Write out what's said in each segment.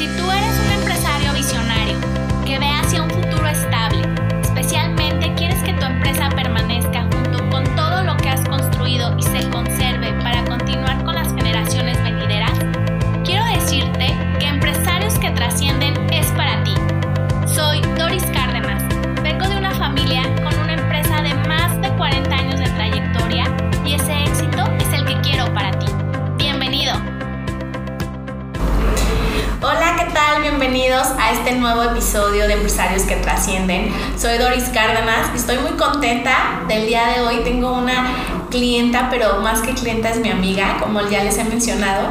Si tú eres un empresario visionario que ve hacia un futuro estable, especialmente tal? Bienvenidos a este nuevo episodio de Empresarios que Trascienden. Soy Doris Cárdenas y estoy muy contenta del día de hoy. Tengo una clienta, pero más que clienta es mi amiga, como ya les he mencionado.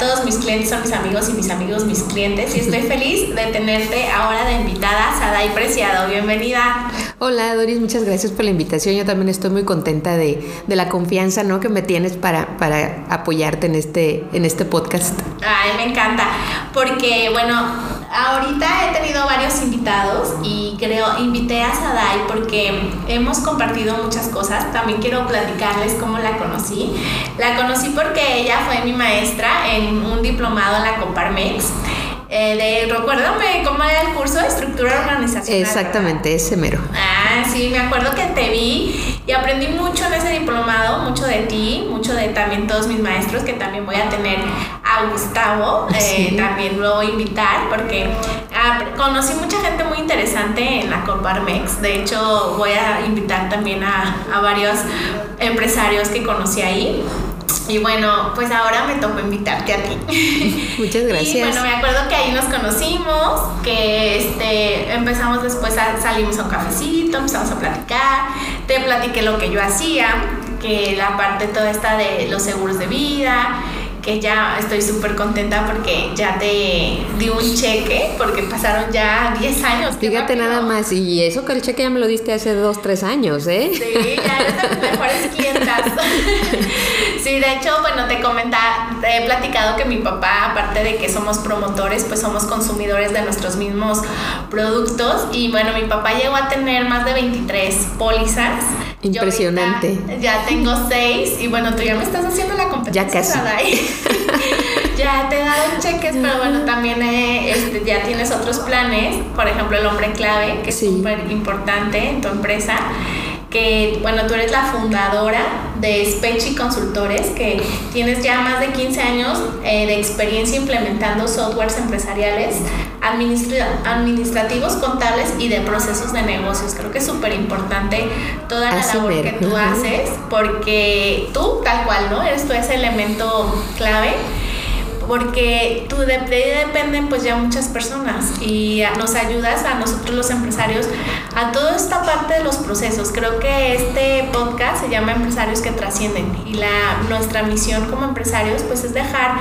Todos mis clientes son mis amigos y mis amigos mis clientes y estoy feliz de tenerte ahora de invitada, Sadai Preciado. Bienvenida. Hola Doris, muchas gracias por la invitación. Yo también estoy muy contenta de, de la confianza ¿no? que me tienes para, para apoyarte en este, en este podcast. Ay, me encanta, porque bueno, ahorita he tenido varios invitados y creo, invité a Sadai porque hemos compartido muchas cosas. También quiero platicarles cómo la conocí. La conocí porque ella fue mi maestra en un diplomado en la Coparmex. Eh, de, recuérdame cómo era el curso de estructura organizacional. Exactamente, ese mero. Ah, sí, me acuerdo que te vi y aprendí mucho en ese diplomado, mucho de ti, mucho de también todos mis maestros, que también voy a tener a Gustavo, eh, también lo voy a invitar porque ah, conocí mucha gente muy interesante en la Coparmex. De hecho, voy a invitar también a, a varios empresarios que conocí ahí. Y bueno, pues ahora me tocó invitarte a ti. Muchas gracias. Y bueno, me acuerdo que ahí nos conocimos, que este, empezamos después a salimos a un cafecito, empezamos a platicar, te platiqué lo que yo hacía, que la parte toda esta de los seguros de vida, que ya estoy súper contenta porque ya te di un cheque, porque pasaron ya 10 años. Fíjate nada más, y eso que el cheque ya me lo diste hace 2, 3 años, ¿eh? Sí, ya eres de mejores clientas. sí, de hecho, bueno, te comentaba, te he platicado que mi papá, aparte de que somos promotores, pues somos consumidores de nuestros mismos productos. Y bueno, mi papá llegó a tener más de 23 pólizas. Impresionante. Ya tengo 6 y bueno, tú ya me estás haciendo la competencia. Ya casi. ya te he dado cheques, pero bueno, también eh, este, ya tienes otros planes, por ejemplo, el hombre clave, que es súper importante en tu empresa que, bueno, tú eres la fundadora de Spechi Consultores, que tienes ya más de 15 años eh, de experiencia implementando softwares empresariales, administrativos, contables y de procesos de negocios. Creo que es súper importante toda la labor que tú haces, porque tú, tal cual, ¿no? Eres tú ese elemento clave porque tú de, de dependen pues ya muchas personas y nos ayudas a nosotros los empresarios a toda esta parte de los procesos. Creo que este podcast se llama Empresarios que trascienden y la nuestra misión como empresarios pues es dejar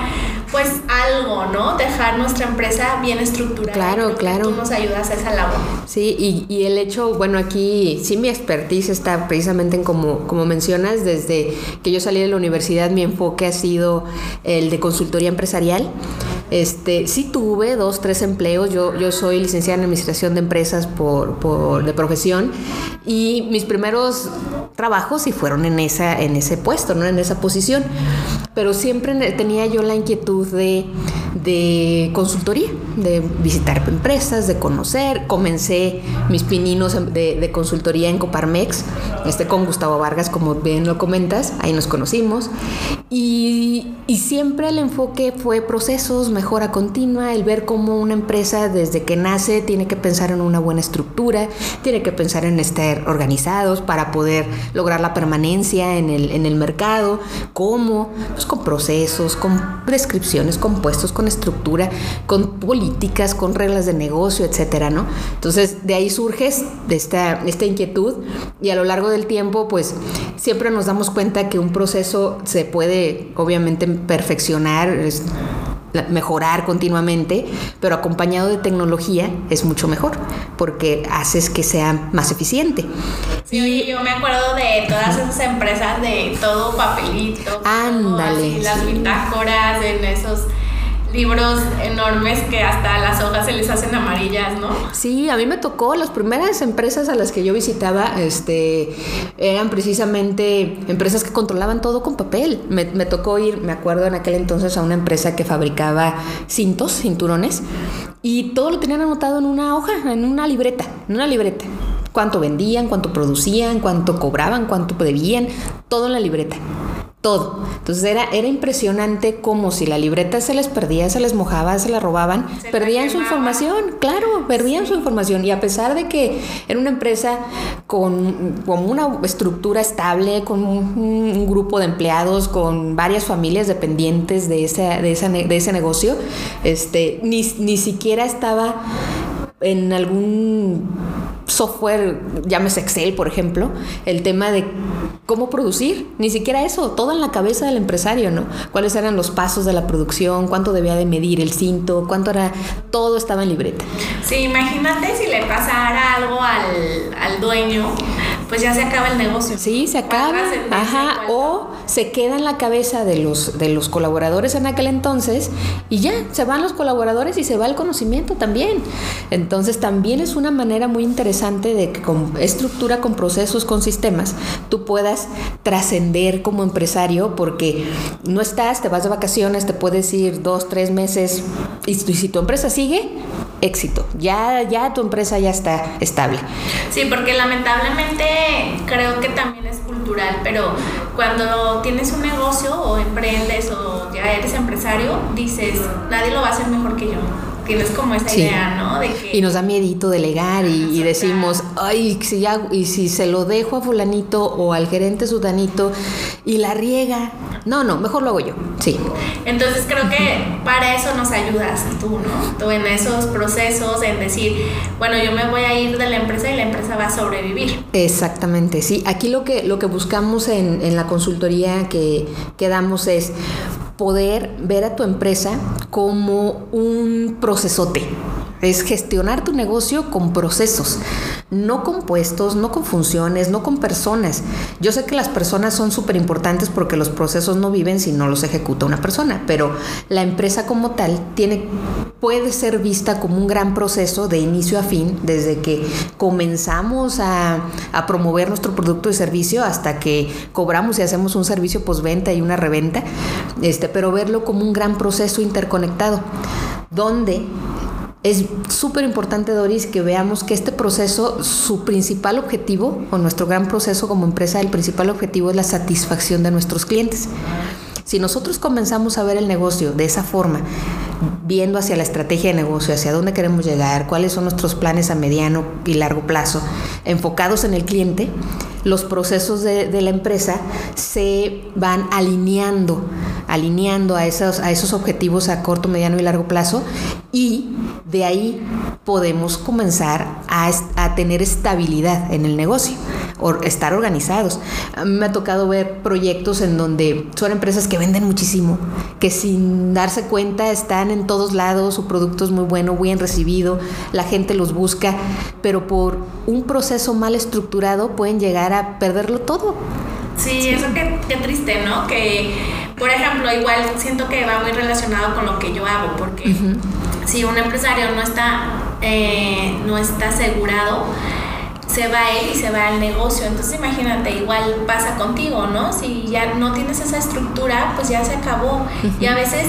pues algo, ¿no? Dejar nuestra empresa bien estructurada. Claro, claro. Tú nos ayudas a esa labor. Sí, y, y, el hecho, bueno, aquí sí mi expertise está precisamente en como, como mencionas, desde que yo salí de la universidad mi enfoque ha sido el de consultoría empresarial. Este, sí tuve dos, tres empleos. Yo, yo soy licenciada en administración de empresas por, por, de profesión y mis primeros trabajos sí fueron en, esa, en ese puesto, ¿no? en esa posición. Pero siempre tenía yo la inquietud de, de consultoría, de visitar empresas, de conocer. Comencé mis pininos de, de, consultoría en Coparmex, este, con Gustavo Vargas, como bien lo comentas, ahí nos conocimos. Y, y siempre el enfoque fue procesos, mejora continua, el ver cómo una empresa desde que nace tiene que pensar en una buena estructura, tiene que pensar en estar organizados para poder lograr la permanencia en el, en el mercado, cómo, pues con procesos, con prescripciones, con puestos, con estructura, con políticas, con reglas de negocio, etcétera, ¿no? Entonces, de ahí surge esta, esta inquietud y a lo largo del tiempo, pues siempre nos damos cuenta que un proceso se puede, obviamente, perfeccionar. Es, mejorar continuamente, pero acompañado de tecnología es mucho mejor porque haces que sea más eficiente. Sí, y, yo me acuerdo de todas esas empresas de todo papelito, ándale, las bitácoras en esos libros enormes que hasta las hojas se les hacen amarillas, ¿no? Sí, a mí me tocó, las primeras empresas a las que yo visitaba, este, eran precisamente empresas que controlaban todo con papel. Me, me tocó ir, me acuerdo en aquel entonces, a una empresa que fabricaba cintos, cinturones, y todo lo tenían anotado en una hoja, en una libreta, en una libreta cuánto vendían, cuánto producían, cuánto cobraban, cuánto debían, todo en la libreta todo. Entonces era, era impresionante como si la libreta se les perdía, se les mojaba, se la robaban, perdían su información, claro, perdían su información. Y a pesar de que era una empresa con, una estructura estable, con un, grupo de empleados, con varias familias dependientes de ese, de de ese negocio, este, ni, ni siquiera estaba en algún software, llámese Excel, por ejemplo, el tema de cómo producir, ni siquiera eso, todo en la cabeza del empresario, ¿no? Cuáles eran los pasos de la producción, cuánto debía de medir el cinto, cuánto era, todo estaba en libreta. Sí, imagínate si le pasara algo al, al dueño, pues ya se acaba el negocio. Sí, se acaba. Ajá, o se queda en la cabeza de los, de los colaboradores en aquel entonces y ya, se van los colaboradores y se va el conocimiento también. Entonces también es una manera muy interesante de que con estructura, con procesos, con sistemas, tú puedas trascender como empresario porque no estás, te vas de vacaciones, te puedes ir dos, tres meses y, si tu empresa sigue, éxito. Ya, ya tu empresa ya está estable. Sí, porque lamentablemente creo que también es cultural, pero cuando tienes un negocio o emprendes o ya eres empresario, dices, nadie lo va a hacer mejor que yo tienes como esa idea, ¿no? Y nos da miedito delegar y, decimos, ay, si ya, y si se lo dejo a fulanito o al gerente sudanito y la riega. No, no, mejor lo hago yo, sí. Entonces creo que para eso nos ayudas tú, ¿no? Tú en esos procesos, en decir, bueno, yo me voy a ir de la empresa y la empresa va a sobrevivir. Exactamente, sí. Aquí lo que, lo que buscamos en, en la consultoría que, que damos es poder ver a tu empresa como un procesote. Es gestionar tu negocio con procesos, no con puestos, no con funciones, no con personas. Yo sé que las personas son súper importantes porque los procesos no viven si no los ejecuta una persona, pero la empresa como tal tiene, puede ser vista como un gran proceso de inicio a fin, desde que comenzamos a, promover nuestro producto y servicio hasta que cobramos y hacemos un servicio postventa y una reventa, este, pero verlo como un gran proceso interconectado, donde es súper importante, Doris, que veamos que este proceso, su principal objetivo, o nuestro gran proceso como empresa, el principal objetivo es la satisfacción de nuestros clientes. Si nosotros comenzamos a ver el negocio de esa forma, viendo hacia la estrategia de negocio, hacia dónde queremos llegar, cuáles son nuestros planes a mediano y largo plazo, enfocados en el cliente, los procesos de, la empresa se van alineando, alineando a esos, a esos objetivos a corto, mediano y largo plazo y de ahí podemos comenzar a, a tener estabilidad en el negocio o estar organizados. Me ha tocado ver proyectos en donde son empresas que venden muchísimo, que sin darse cuenta están en todos lados, su producto es muy bueno, bien recibido, la gente los busca, pero por un proceso mal estructurado pueden llegar a perderlo todo. Sí, eso qué, qué triste, ¿no? Que, por ejemplo, igual siento que va muy relacionado con lo que yo hago, porque si un empresario no está, eh, no está asegurado, se va él y se va al negocio. Entonces imagínate, igual pasa contigo, ¿no? Si ya no tienes esa estructura, pues ya se acabó. Y a veces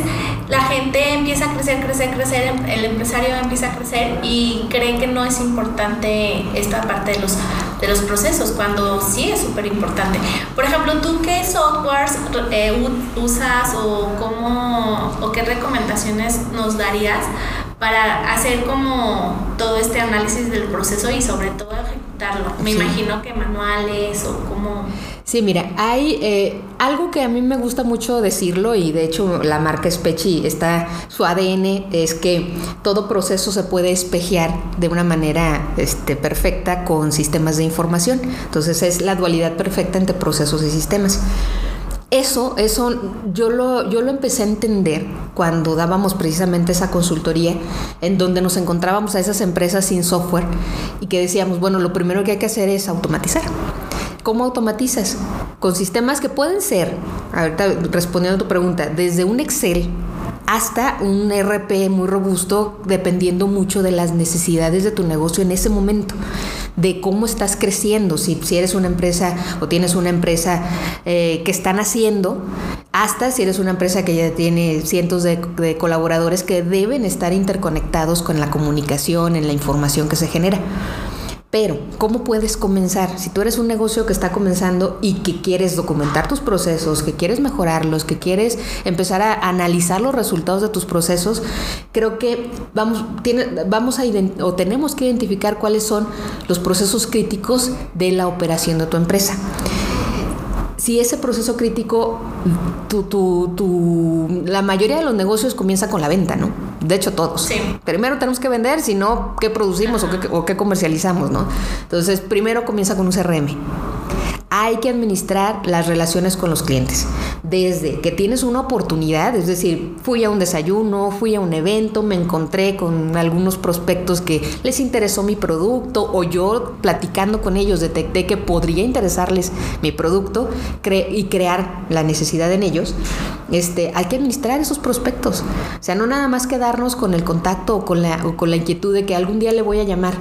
la gente empieza a crecer, crecer, crecer, el empresario empieza a crecer y cree que no es importante esta parte de los, de los procesos, cuando sí es súper importante. Por ejemplo, ¿tú qué softwares eh, usas o cómo o qué recomendaciones nos darías para hacer como todo este análisis del proceso y sobre todo ejecutarlo. Me imagino que manuales o como... Sí, mira, hay eh, algo que a mí me gusta mucho decirlo y de hecho la marca Spechi está, su ADN es que todo proceso se puede espejear de una manera este, perfecta con sistemas de información. Entonces es la dualidad perfecta entre procesos y sistemas. Eso, eso yo lo, yo lo empecé a entender cuando dábamos precisamente esa consultoría en donde nos encontrábamos a esas empresas sin software y que decíamos, bueno, lo primero que hay que hacer es automatizar. ¿Cómo automatizas? Con sistemas que pueden ser, ahorita respondiendo a tu pregunta, desde un Excel hasta un RP muy robusto dependiendo mucho de las necesidades de tu negocio en ese momento de cómo estás creciendo, si, eres una empresa o tienes una empresa eh, que están haciendo, hasta si eres una empresa que ya tiene cientos de, de colaboradores que deben estar interconectados con la comunicación, en la información que se genera. Pero, ¿cómo puedes comenzar? Si tú eres un negocio que está comenzando y que quieres documentar tus procesos, que quieres mejorarlos, que quieres empezar a analizar los resultados de tus procesos, creo que vamos, vamos a o tenemos que identificar cuáles son los procesos críticos de la operación de tu empresa si ese proceso crítico, la mayoría de los negocios comienza con la venta, ¿no? De hecho, todos. Sí. Primero tenemos que vender, si no, ¿qué producimos o qué, o qué comercializamos, ¿no? Entonces, primero comienza con un CRM hay que administrar las relaciones con los clientes. Desde que tienes una oportunidad, es decir, fui a un desayuno, fui a un evento, me encontré con algunos prospectos que les interesó mi producto o yo platicando con ellos detecté que podría interesarles mi producto y crear la necesidad en ellos, este, hay que administrar esos prospectos. O sea, no nada más quedarnos con el contacto o con la, o con la inquietud de que algún día le voy a llamar.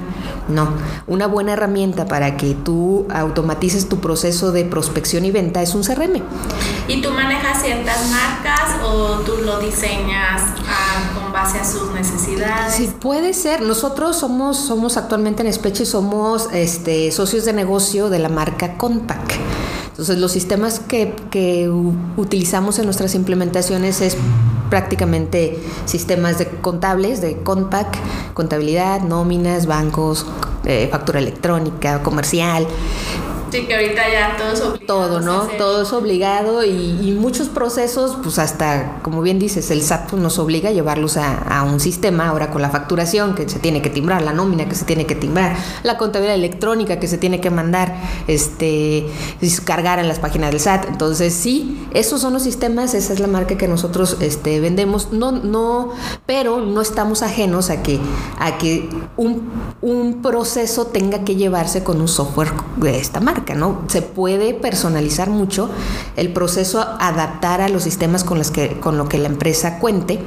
No, una buena herramienta para que tú automatices tu proceso proceso de prospección y venta es un CRM. ¿Y tú manejas ciertas marcas o tú lo diseñas ah, con base a sus necesidades? Sí, puede ser. Nosotros somos, somos actualmente en Espeche, somos este, socios de negocio de la marca Compact. Entonces los sistemas que, que utilizamos en nuestras implementaciones es prácticamente sistemas de contables, de Compact, contabilidad, nóminas, bancos, eh, factura electrónica, comercial. Sí, que ahorita ya todo es obligado. Todo, ¿no? Todo es obligado y, muchos procesos, pues hasta, como bien dices, el SAT pues, nos obliga a llevarlos a, un sistema, ahora con la facturación que se tiene que timbrar, la nómina que se tiene que timbrar, la contabilidad electrónica que se tiene que mandar, este, cargar en las páginas del SAT. Entonces, sí, esos son los sistemas, esa es la marca que nosotros este, vendemos, no, no, pero no estamos ajenos a que, a que un, un proceso tenga que llevarse con un software de esta marca. ¿No? Se puede personalizar mucho el proceso, adaptar a los sistemas con los que, con lo que la empresa cuente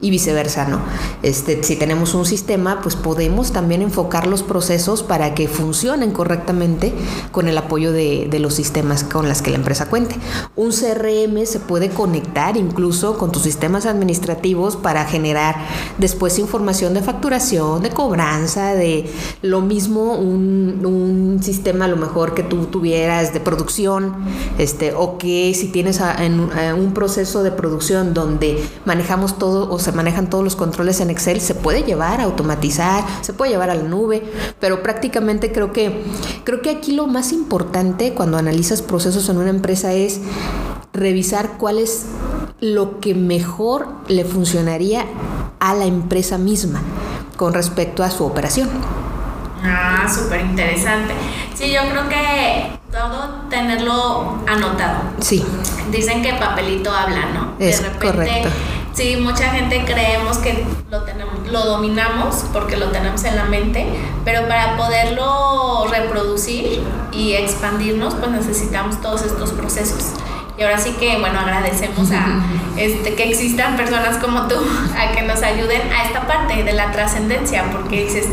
y viceversa, ¿no? Este, si tenemos un sistema, pues podemos también enfocar los procesos para que funcionen correctamente con el apoyo de, de los sistemas con los que la empresa cuente. Un CRM se puede conectar incluso con tus sistemas administrativos para generar después información de facturación, de cobranza, de lo mismo un, un sistema a lo mejor que tú tuvieras de producción, este, o que si tienes en, un proceso de producción donde manejamos todo o se manejan todos los controles en Excel, se puede llevar a automatizar, se puede llevar a la nube, pero prácticamente creo que, creo que aquí lo más importante cuando analizas procesos en una empresa es revisar cuál es lo que mejor le funcionaría a la empresa misma con respecto a su operación. Ah, súper interesante. Sí, yo creo que todo tenerlo anotado. Sí. Dicen que papelito habla, ¿no? Es de repente, correcto. Sí, mucha gente creemos que lo tenemos, lo dominamos porque lo tenemos en la mente, pero para poderlo reproducir y expandirnos, pues necesitamos todos estos procesos. Y ahora sí que, bueno, agradecemos a este, que existan personas como tú a que nos ayuden a esta parte de la trascendencia, porque dices,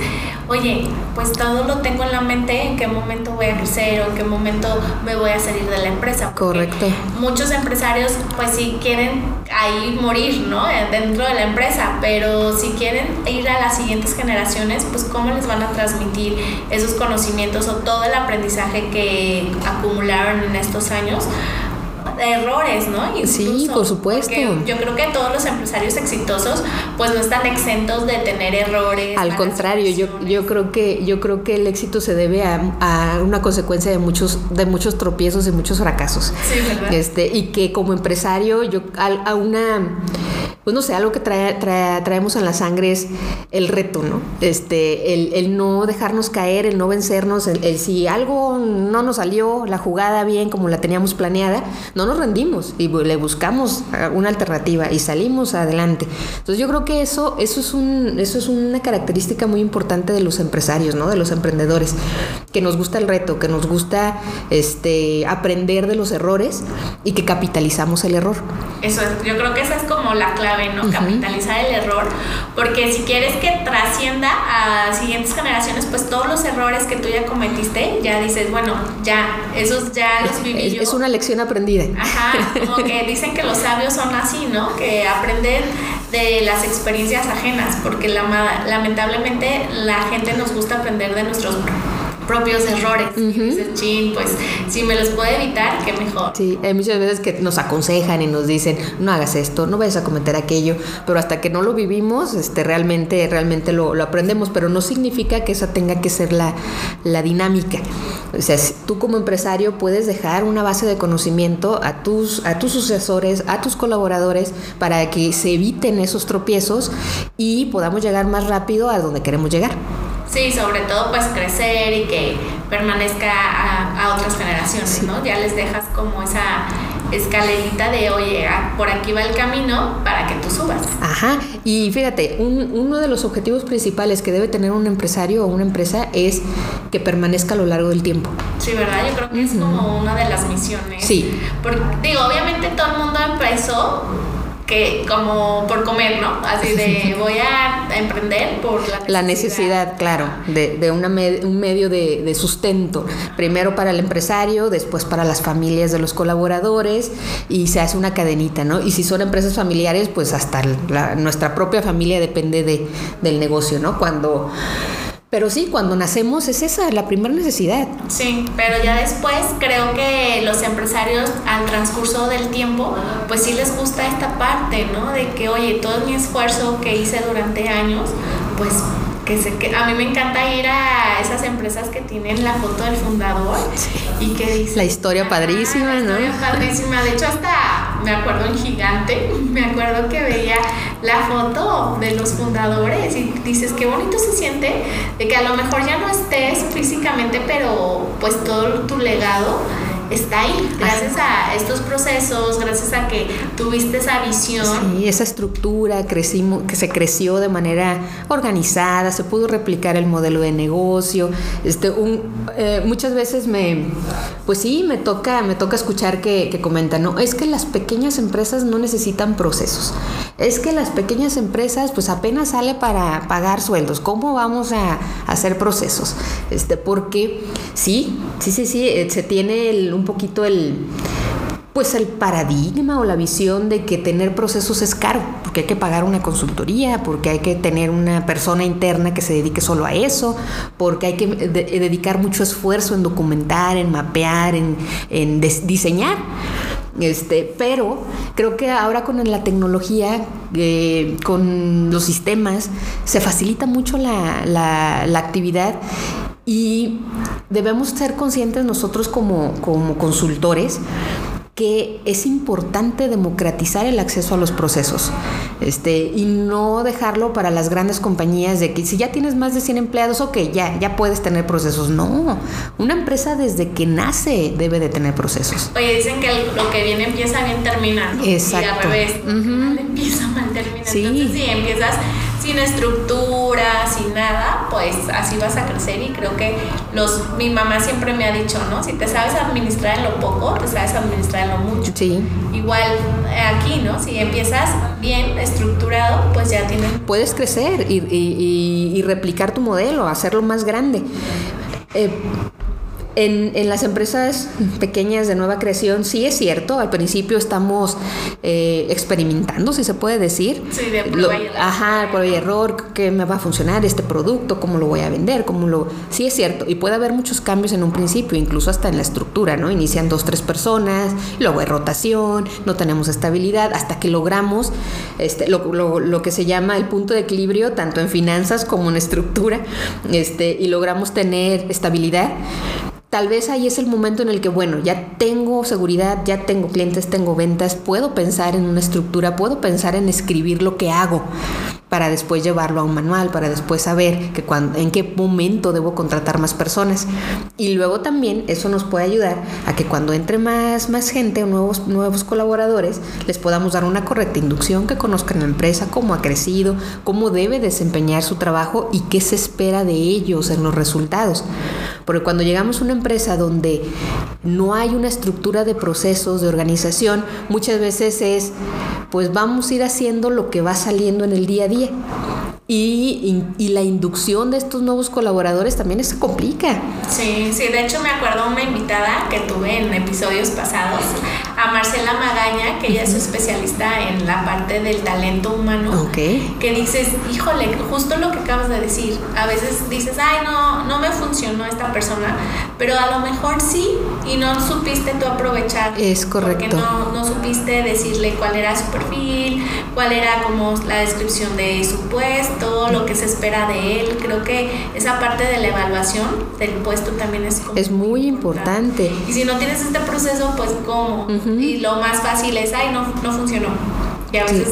oye, pues todo lo tengo en la mente, en qué momento voy a crecer o en qué momento me voy a salir de la empresa. Correcto. Muchos empresarios, pues sí quieren ahí morir, ¿no? Dentro de la empresa, pero si quieren ir a las siguientes generaciones, pues cómo les van a transmitir esos conocimientos o todo el aprendizaje que acumularon en estos años errores, ¿no? sí, por supuesto. Yo creo que todos los empresarios exitosos pues no están exentos de tener errores. Al contrario, yo, yo creo que yo creo que el éxito se debe a, una consecuencia de muchos de muchos tropiezos y muchos fracasos. Sí, ¿verdad? Este, y que como empresario yo a una pues no sé, algo que trae, traemos en la sangre es el reto, ¿no? Este, el, no dejarnos caer, el no vencernos, el, si algo no nos salió la jugada bien como la teníamos planeada, no nos rendimos y le buscamos una alternativa y salimos adelante. Entonces yo creo que eso, eso es un, eso es una característica muy importante de los empresarios, ¿no? De los emprendedores, que nos gusta el reto, que nos gusta este, aprender de los errores y que capitalizamos el error. Eso es, yo creo que esa es como la clave ¿no? Capitalizar el error, porque si quieres que trascienda a siguientes generaciones, pues todos los errores que tú ya cometiste, ya dices, bueno, ya, esos ya los viví es, Es una lección aprendida. Ajá, como que dicen que los sabios son así, ¿no? Que aprenden de las experiencias ajenas, porque la, lamentablemente la gente nos gusta aprender de nuestros propios errores. chin, pues si me los puede evitar, qué mejor. Sí, hay muchas veces que nos aconsejan y nos dicen, no hagas esto, no vayas a cometer aquello, pero hasta que no lo vivimos, este, realmente, realmente lo, aprendemos, pero no significa que esa tenga que ser la, la dinámica. O sea, tú como empresario puedes dejar una base de conocimiento a tus, a tus sucesores, a tus colaboradores, para que se eviten esos tropiezos y podamos llegar más rápido a donde queremos llegar. Sí, sobre todo pues crecer y que permanezca a, otras generaciones, ¿no? Ya les dejas como esa escalerita de, oye, ah, por aquí va el camino para que tú subas. Ajá, y fíjate, uno de los objetivos principales que debe tener un empresario o una empresa es que permanezca a lo largo del tiempo. Sí, ¿verdad? Yo creo que es como una de las misiones. Sí. Porque, digo, obviamente todo el mundo empezó que como por comer, ¿no? Así de voy a emprender por la necesidad. La necesidad, claro, de, de una un medio de, de, sustento, primero para el empresario, después para las familias de los colaboradores y se hace una cadenita, ¿no? Y si son empresas familiares, pues hasta nuestra propia familia depende de, del negocio, ¿no? Cuando pero sí, cuando nacemos es esa, la primera necesidad. Sí, pero ya después creo que los empresarios al transcurso del tiempo, pues sí les gusta esta parte, ¿no? De que, oye, todo mi esfuerzo que hice durante años, pues que, se, que a mí me encanta ir a esas empresas que tienen la foto del fundador y que dice la historia padrísima, ¿no? La historia padrísima, de hecho hasta me acuerdo en Gigante, me acuerdo que veía la foto de los fundadores y dices qué bonito se siente de que a lo mejor ya no estés físicamente, pero pues todo tu legado está ahí, gracias a estos procesos, gracias a que tuviste esa visión. Sí, esa estructura crecimos, que se creció de manera organizada, se pudo replicar el modelo de negocio. Este, un, eh, muchas veces me, pues sí, me toca, me toca escuchar que, que comentan, no, es que las pequeñas empresas no necesitan procesos. Es que las pequeñas empresas, pues apenas sale para pagar sueldos. ¿Cómo vamos a, hacer procesos? Este, porque sí, sí, sí, sí, eh, se tiene el un poquito el pues el paradigma o la visión de que tener procesos es caro, porque hay que pagar una consultoría, porque hay que tener una persona interna que se dedique solo a eso, porque hay que dedicar mucho esfuerzo en documentar, en mapear, en, diseñar. Este, pero creo que ahora con la tecnología, eh, con los sistemas, se facilita mucho la, la actividad y debemos ser conscientes nosotros como, como consultores que es importante democratizar el acceso a los procesos este, y no dejarlo para las grandes compañías de que si ya tienes más de 100 empleados, ok, ya, ya puedes tener procesos. No, una empresa desde que nace debe de tener procesos. Oye, dicen que lo que viene empieza bien terminando. Exacto. Y al revés, empieza mal termina. Sí. Entonces, si empiezas sin estructura, sin nada, pues así vas a crecer y creo que los mi mamá siempre me ha dicho, ¿no? Si te sabes administrar en lo poco, te sabes administrar en lo mucho. Sí. Igual eh, aquí, ¿no? Si empiezas bien estructurado, pues ya tienes... Puedes crecer y, y, y replicar tu modelo, hacerlo más grande. Eh, en, en, las empresas pequeñas de nueva creación, sí es cierto, al principio estamos eh, experimentando, si se puede decir. Sí, de prueba y error. Ajá, prueba y error, qué me va a funcionar este producto, cómo lo voy a vender, cómo lo... Sí es cierto, y puede haber muchos cambios en un principio, incluso hasta en la estructura, ¿no? Inician dos, tres personas, luego hay rotación, no tenemos estabilidad, hasta que logramos este, lo, lo, lo que se llama el punto de equilibrio, tanto en finanzas como en estructura, este, y logramos tener estabilidad tal vez ahí es el momento en el que, bueno, ya tengo seguridad, ya tengo clientes, tengo ventas, puedo pensar en una estructura, puedo pensar en escribir lo que hago para después llevarlo a un manual, para después saber que cuando, en qué momento debo contratar más personas. Y luego también eso nos puede ayudar a que cuando entre más, más gente o nuevos, nuevos colaboradores, les podamos dar una correcta inducción, que conozcan la empresa, cómo ha crecido, cómo debe desempeñar su trabajo y qué se espera de ellos en los resultados. Porque cuando llegamos a una empresa donde no hay una estructura de procesos, de organización, muchas veces es, pues vamos a ir haciendo lo que va saliendo en el día a día. Y, y, la inducción de estos nuevos colaboradores también se complica. Sí, sí, de hecho me acuerdo una invitada que tuve en episodios pasados, a Marcela Magaña, que ella es especialista en la parte del talento humano, okay. que dices, híjole, justo lo que acabas de decir, a veces dices, ay, no, no me funcionó esta persona, pero a lo mejor sí, y no supiste tú aprovechar. Es correcto. Porque no, no supiste decirle cuál era su perfil, cuál era como la descripción de su puesto lo que se espera de él. Creo que esa parte de la evaluación del puesto también es Es muy importante. Y si no tienes este proceso, pues ¿cómo? Y lo más fácil es, ay, no, no funcionó y a veces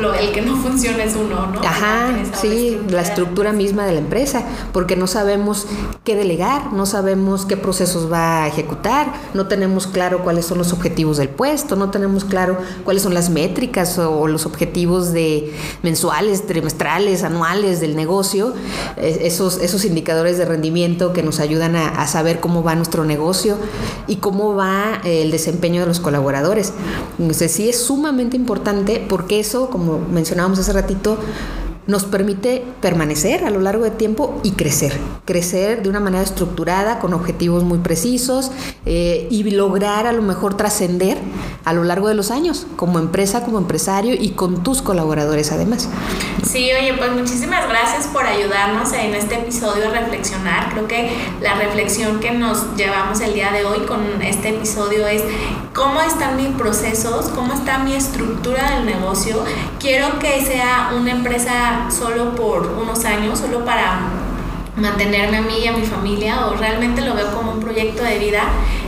lo, el que no funciona es uno, ¿no? Ajá, sí, la estructura misma de la empresa, porque no sabemos qué delegar, no sabemos qué procesos va a ejecutar, no tenemos claro cuáles son los objetivos del puesto, no tenemos claro cuáles son las métricas o los objetivos de mensuales, trimestrales, anuales del negocio, esos, esos indicadores de rendimiento que nos ayudan a, a saber cómo va nuestro negocio y cómo va el desempeño de los colaboradores. Entonces sí es sumamente importante porque eso, como mencionábamos hace ratito, nos permite permanecer a lo largo del tiempo y crecer. Crecer de una manera estructurada, con objetivos muy precisos eh, y lograr a lo mejor trascender a lo largo de los años, como empresa, como empresario y con tus colaboradores además. Sí, oye, pues muchísimas gracias por ayudarnos en este episodio a reflexionar. Creo que la reflexión que nos llevamos el día de hoy con este episodio es cómo están mis procesos, cómo está mi estructura del negocio. Quiero que sea una empresa solo por unos años, solo para mantenerme a mí y a mi familia, o realmente lo veo como un proyecto de vida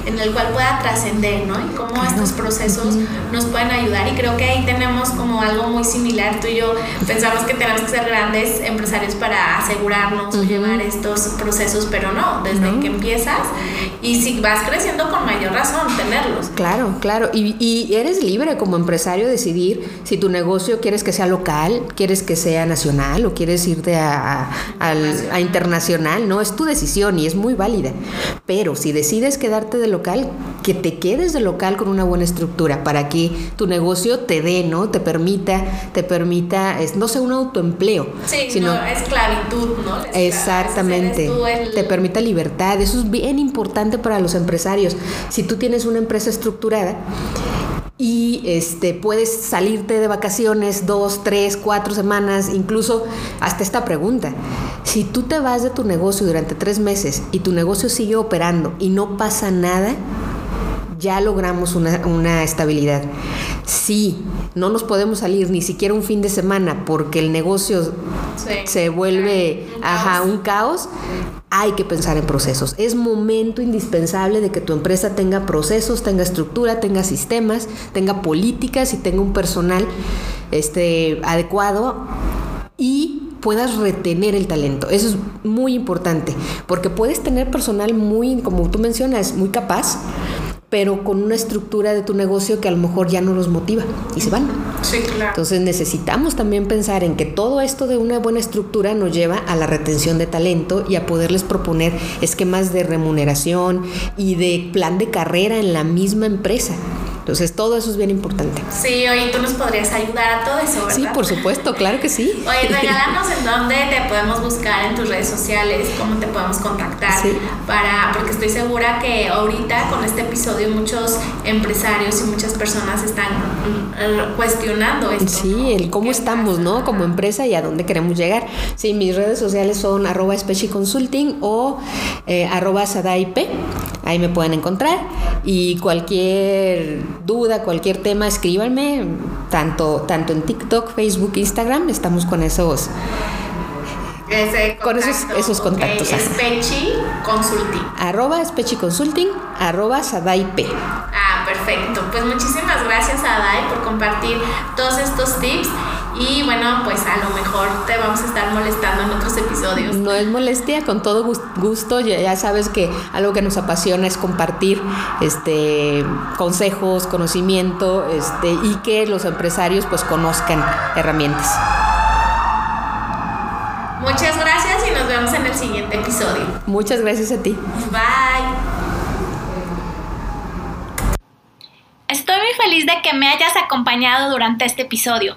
en el cual pueda trascender, ¿no? Y cómo estos procesos nos pueden ayudar. Y creo que ahí tenemos como algo muy similar. Tú y yo pensamos que tenemos que ser grandes empresarios para asegurarnos o llevar estos procesos, pero no, desde que empiezas y si vas creciendo con mayor razón, tenerlos. Claro, claro. Y, y eres libre como empresario decidir si tu negocio quieres que sea local, quieres que sea nacional o quieres irte a, a, a internacional, ¿no? Es tu decisión y es muy válida. Pero si decides quedarte de local, que te quedes de local con una buena estructura para que tu negocio te dé, ¿no? Te permita, te permita, es, no sea un autoempleo. Sí, sino no, esclavitud, ¿no? exactamente. Te permita libertad. Eso es bien importante para los empresarios. Si tú tienes una empresa estructurada, y este, puedes salirte de vacaciones dos, tres, cuatro semanas, incluso hasta esta pregunta. Si tú te vas de tu negocio durante tres meses y tu negocio sigue operando y no pasa nada, ya logramos una, una, estabilidad. Si no nos podemos salir ni siquiera un fin de semana porque el negocio sí. se vuelve un ajá, un caos, hay que pensar en procesos. Es momento indispensable de que tu empresa tenga procesos, tenga estructura, tenga sistemas, tenga políticas y tenga un personal este, adecuado y puedas retener el talento. Eso es muy importante, porque puedes tener personal muy, como tú mencionas, muy capaz, pero con una estructura de tu negocio que a lo mejor ya no los motiva y se van. Sí, claro. Entonces necesitamos también pensar en que todo esto de una buena estructura nos lleva a la retención de talento y a poderles proponer esquemas de remuneración y de plan de carrera en la misma empresa. Entonces, todo eso es bien importante. Sí, oye, tú nos podrías ayudar a todo eso, ¿verdad? Sí, por supuesto, claro que sí. Oye, regálanos en dónde te podemos buscar en tus redes sociales, cómo te podemos contactar, Sí. para, porque estoy segura que ahorita con este episodio muchos empresarios y muchas personas están mm, cuestionando esto. Sí, ¿no? el cómo ¿Qué estamos, pasa? ¿no? Como empresa y a dónde queremos llegar. Sí, mis redes sociales son arroba Consulting o eh, arroba SadaIP. Ahí me pueden encontrar. Y cualquier duda, cualquier tema, escríbanme. Tanto, tanto en TikTok, Facebook, Instagram. Estamos con esos. Con esos- esos contactos, Consulting. Arroba Spechi Consulting, arroba SadaIP. Ah, perfecto. Pues muchísimas gracias a Dai por compartir todos estos tips. Y bueno, pues a lo mejor te vamos a estar molestando en otros episodios. No es molestia, con todo gus- gusto. Ya, ya sabes que algo que nos apasiona es compartir este consejos, conocimiento, este, y que los empresarios pues conozcan herramientas. Muchas gracias y nos vemos en el siguiente episodio. Muchas gracias a ti. Bye. Estoy muy feliz de que me hayas acompañado durante este episodio.